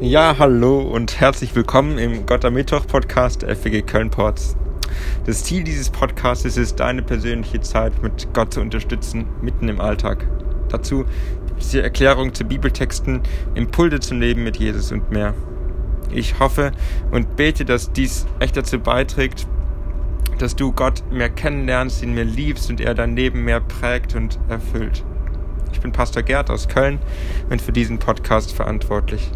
Ja, hallo und herzlich willkommen im Gott am Mittwoch Podcast FWG Köln-Ports. Das Ziel dieses Podcasts ist es, deine persönliche Zeit mit Gott zu unterstützen, mitten im Alltag. Dazu gibt es die Erklärung zu Bibeltexten, Impulse zum Leben mit Jesus und mehr. Ich hoffe und bete, dass dies echt dazu beiträgt, dass du Gott mehr kennenlernst, ihn mehr liebst und er dein Leben mehr prägt und erfüllt. Ich bin Pastor Gerd aus Köln und für diesen Podcast verantwortlich.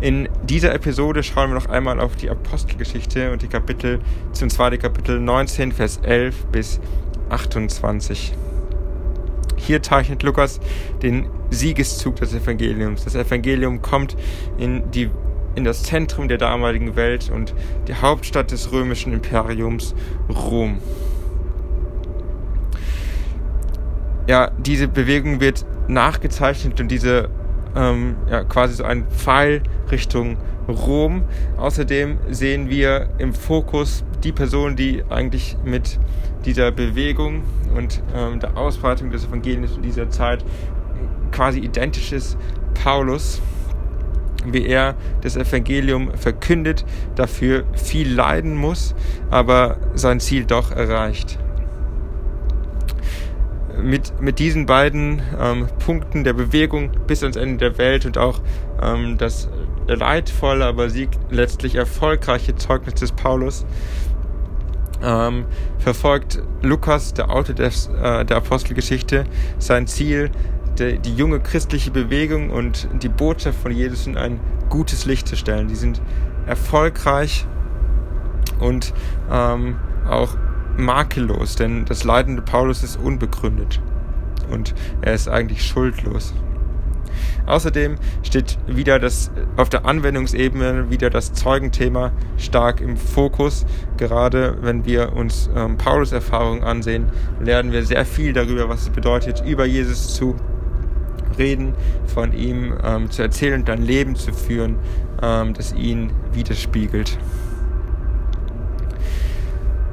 In dieser Episode schauen wir noch einmal auf die Apostelgeschichte und die Kapitel, zum zweiten Kapitel 19, Vers 11 bis 28. Hier zeichnet Lukas den Siegeszug des Evangeliums. Das Evangelium kommt in, die, in das Zentrum der damaligen Welt und die Hauptstadt des römischen Imperiums Rom. Ja, diese Bewegung wird nachgezeichnet und diese ähm, ja, quasi so ein Pfeil Richtung Rom. Außerdem sehen wir im Fokus die Person, die eigentlich mit dieser Bewegung und ähm, der Ausbreitung des Evangeliums in dieser Zeit quasi identisch ist, Paulus, wie er das Evangelium verkündet, dafür viel leiden muss, aber sein Ziel doch erreicht mit, mit diesen beiden ähm, Punkten der Bewegung bis ans Ende der Welt und auch ähm, das leidvolle, aber sieg letztlich erfolgreiche Zeugnis des Paulus ähm, verfolgt Lukas, der Autor des, äh, der Apostelgeschichte, sein Ziel, die, die junge christliche Bewegung und die Botschaft von Jesus in ein gutes Licht zu stellen. Die sind erfolgreich und ähm, auch makellos, denn das Leiden Paulus ist unbegründet und er ist eigentlich schuldlos. Außerdem steht wieder das auf der Anwendungsebene wieder das Zeugenthema stark im Fokus. Gerade wenn wir uns ähm, Paulus Erfahrungen ansehen, lernen wir sehr viel darüber, was es bedeutet, über Jesus zu reden, von ihm ähm, zu erzählen und ein Leben zu führen, ähm, das ihn widerspiegelt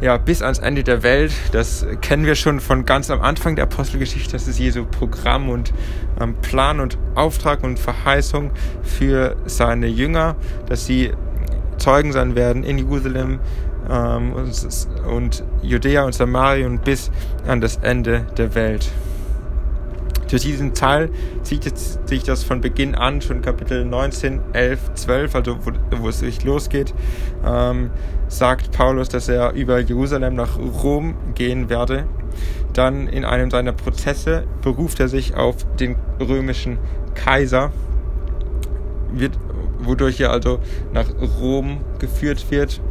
ja, bis ans Ende der Welt. Das kennen wir schon von ganz am Anfang der Apostelgeschichte. Das ist Jesu Programm und ähm, Plan und Auftrag und Verheißung für seine Jünger, dass sie Zeugen sein werden in Jerusalem ähm, und, und Judäa und Samarien bis an das Ende der Welt. Durch diesen Teil zieht sich das von Beginn an, schon Kapitel 19, 11, 12, also wo, wo es sich losgeht, ähm, sagt Paulus, dass er über Jerusalem nach Rom gehen werde. Dann in einem seiner Prozesse beruft er sich auf den römischen Kaiser, wird, wodurch er also nach Rom geführt wird.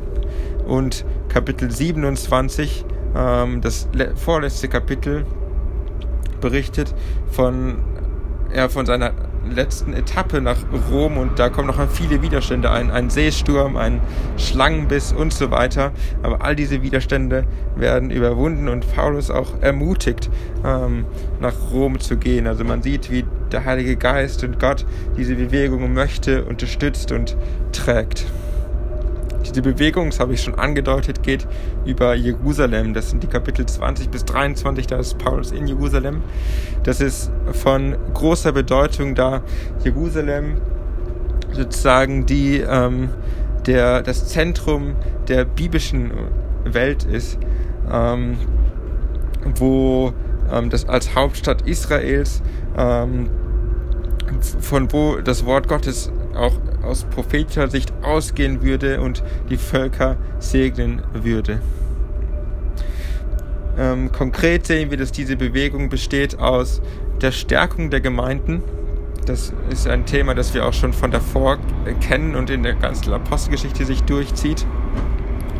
Und Kapitel 27, ähm, das vorletzte Kapitel, berichtet von, ja, von seiner letzten Etappe nach Rom und da kommen noch viele Widerstände ein, ein Seesturm, ein Schlangenbiss und so weiter. Aber all diese Widerstände werden überwunden und Paulus auch ermutigt, ähm, nach Rom zu gehen. Also man sieht, wie der Heilige Geist und Gott diese Bewegung möchte, unterstützt und trägt. Diese Bewegung, das habe ich schon angedeutet, geht über Jerusalem. Das sind die Kapitel 20 bis 23, da ist Paulus in Jerusalem. Das ist von großer Bedeutung, da Jerusalem sozusagen die, ähm, der, das Zentrum der biblischen Welt ist, ähm, wo ähm, das als Hauptstadt Israels, ähm, von wo das Wort Gottes auch aus prophetischer Sicht ausgehen würde und die Völker segnen würde. Ähm, konkret sehen wir, dass diese Bewegung besteht aus der Stärkung der Gemeinden. Das ist ein Thema, das wir auch schon von davor kennen und in der ganzen Apostelgeschichte sich durchzieht.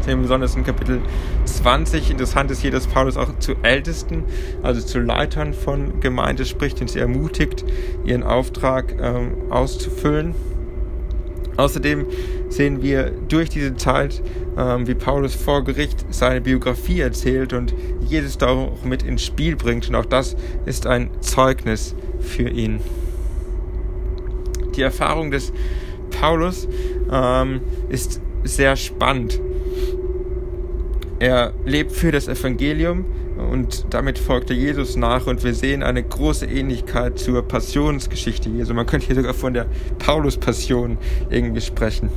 Wir besonders in Kapitel 20. Interessant ist hier, dass Paulus auch zu Ältesten, also zu Leitern von Gemeinde spricht und sie ermutigt, ihren Auftrag ähm, auszufüllen. Außerdem sehen wir durch diese Zeit, ähm, wie Paulus vor Gericht seine Biografie erzählt und Jesus da auch mit ins Spiel bringt. Und auch das ist ein Zeugnis für ihn. Die Erfahrung des Paulus ähm, ist sehr spannend. Er lebt für das Evangelium und damit folgte Jesus nach und wir sehen eine große Ähnlichkeit zur Passionsgeschichte Jesu. Man könnte hier sogar von der Paulus-Passion irgendwie sprechen.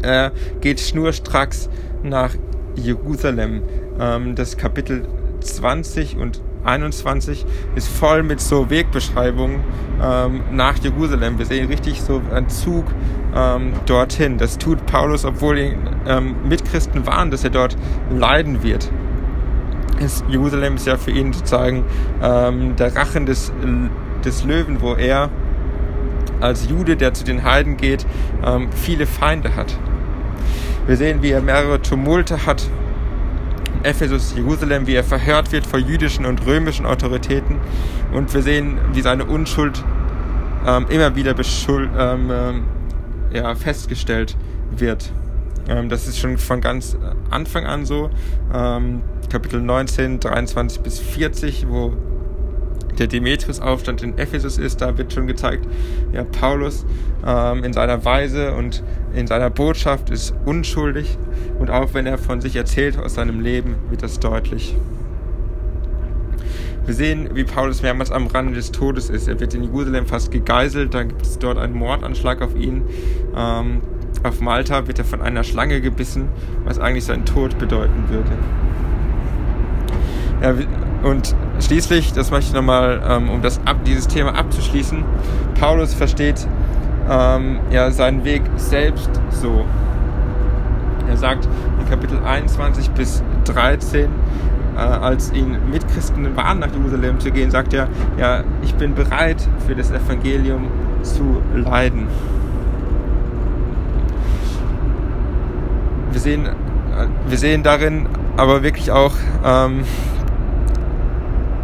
Er geht schnurstracks nach Jerusalem. Ähm, das Kapitel 20 und 21 ist voll mit so Wegbeschreibungen ähm, nach Jerusalem. Wir sehen richtig so einen Zug ähm, dorthin. Das tut Paulus, obwohl die ähm, Mitchristen waren, dass er dort leiden wird. Ist, Jerusalem ist ja für ihn sozusagen ähm, der Rachen des, des Löwen, wo er als Jude, der zu den Heiden geht, ähm, viele Feinde hat. Wir sehen, wie er mehrere Tumulte hat Ephesus, Jerusalem, wie er verhört wird vor jüdischen und römischen Autoritäten. Und wir sehen, wie seine Unschuld ähm, immer wieder beschuld, ähm, ähm, ja, festgestellt wird. Ähm, das ist schon von ganz Anfang an so. Ähm, Kapitel 19, 23 bis 40, wo der Demetrius-Aufstand in Ephesus ist, da wird schon gezeigt, ja, Paulus ähm, in seiner Weise und in seiner Botschaft ist unschuldig und auch wenn er von sich erzählt aus seinem Leben, wird das deutlich. Wir sehen, wie Paulus mehrmals am Rande des Todes ist. Er wird in Jerusalem fast gegeißelt, dann gibt es dort einen Mordanschlag auf ihn. Ähm, auf Malta wird er von einer Schlange gebissen, was eigentlich seinen Tod bedeuten würde. Ja, und schließlich, das möchte ich nochmal, ähm, um das ab, dieses Thema abzuschließen, Paulus versteht ähm, ja, seinen Weg selbst so. Er sagt in Kapitel 21 bis 13, äh, als ihn Mitchristen waren, nach Jerusalem zu gehen, sagt er, ja, ich bin bereit für das Evangelium zu leiden. Wir sehen, äh, wir sehen darin aber wirklich auch ähm,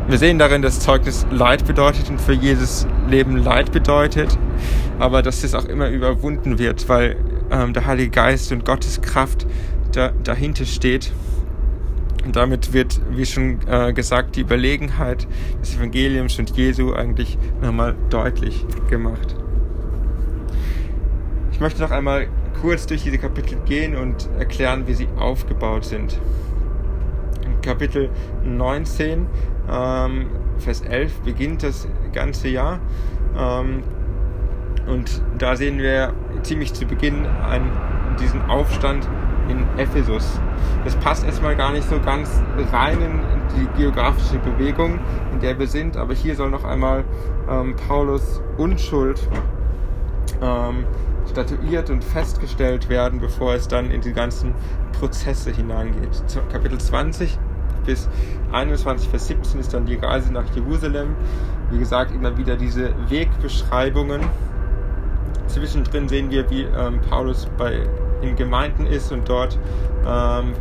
wir sehen darin, dass Zeugnis Leid bedeutet und für Jesus Leben Leid bedeutet, aber dass es auch immer überwunden wird, weil ähm, der Heilige Geist und Gottes Kraft da, dahinter steht. Und damit wird, wie schon äh, gesagt, die Überlegenheit des Evangeliums und Jesu eigentlich nochmal deutlich gemacht. Ich möchte noch einmal kurz durch diese Kapitel gehen und erklären, wie sie aufgebaut sind. In Kapitel 19 ähm, Vers 11 beginnt das ganze Jahr. Ähm, und da sehen wir ziemlich zu Beginn einen, diesen Aufstand in Ephesus. Das passt erstmal gar nicht so ganz rein in die geografische Bewegung, in der wir sind, aber hier soll noch einmal ähm, Paulus Unschuld ähm, statuiert und festgestellt werden, bevor es dann in die ganzen Prozesse hineingeht. Kapitel 20 bis 21, Vers 17 ist dann die Reise nach Jerusalem. Wie gesagt, immer wieder diese Wegbeschreibungen. Zwischendrin sehen wir, wie ähm, Paulus bei, in Gemeinden ist und dort ähm,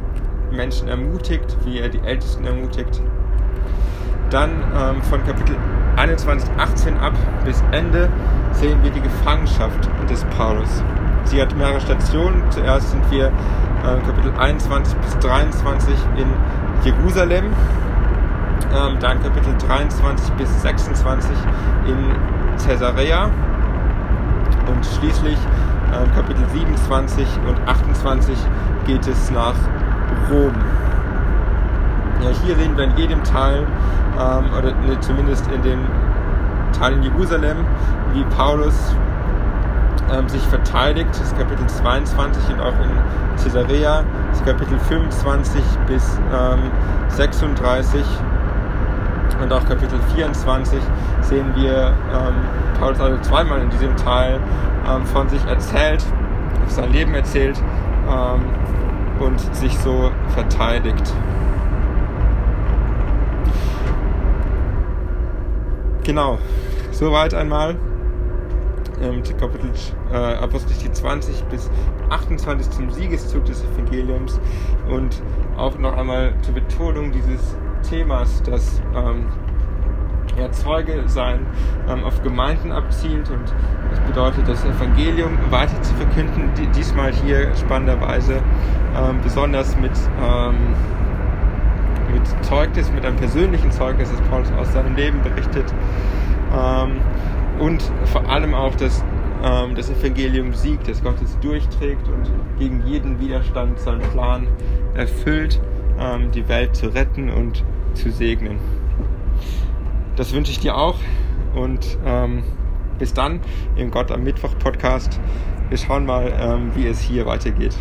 Menschen ermutigt, wie er die Ältesten ermutigt. Dann ähm, von Kapitel 21, 18 ab bis Ende sehen wir die Gefangenschaft des Paulus. Sie hat mehrere Stationen. Zuerst sind wir äh, Kapitel 21 bis 23 in Jerusalem, ähm, dann Kapitel 23 bis 26 in Caesarea und schließlich äh, Kapitel 27 und 28 geht es nach Rom. Ja, hier sehen wir in jedem Teil, ähm, oder ne, zumindest in den Teilen Jerusalem, wie Paulus ähm, sich verteidigt, das Kapitel 22 und auch in Caesarea, das Kapitel 25 bis ähm, 36 und auch Kapitel 24 sehen wir ähm, Paulus also zweimal in diesem Teil ähm, von sich erzählt, sein Leben erzählt ähm, und sich so verteidigt. Genau, soweit einmal ähm, Kapitel äh, Apostelgeschichte 20 bis 28 zum Siegeszug des Evangeliums und auch noch einmal zur Betonung dieses Themas, dass ähm, ja, Zeuge sein ähm, auf Gemeinden abzielt und das bedeutet, das Evangelium weiter zu verkünden, die, diesmal hier spannenderweise ähm, besonders mit, ähm, mit Zeugnis, mit einem persönlichen Zeugnis, das Paulus aus seinem Leben berichtet. Ähm, und vor allem auch, dass ähm, das Evangelium siegt, dass Gott es durchträgt und gegen jeden Widerstand seinen Plan erfüllt, ähm, die Welt zu retten und zu segnen. Das wünsche ich dir auch und ähm, bis dann im Gott am Mittwoch Podcast. Wir schauen mal, ähm, wie es hier weitergeht.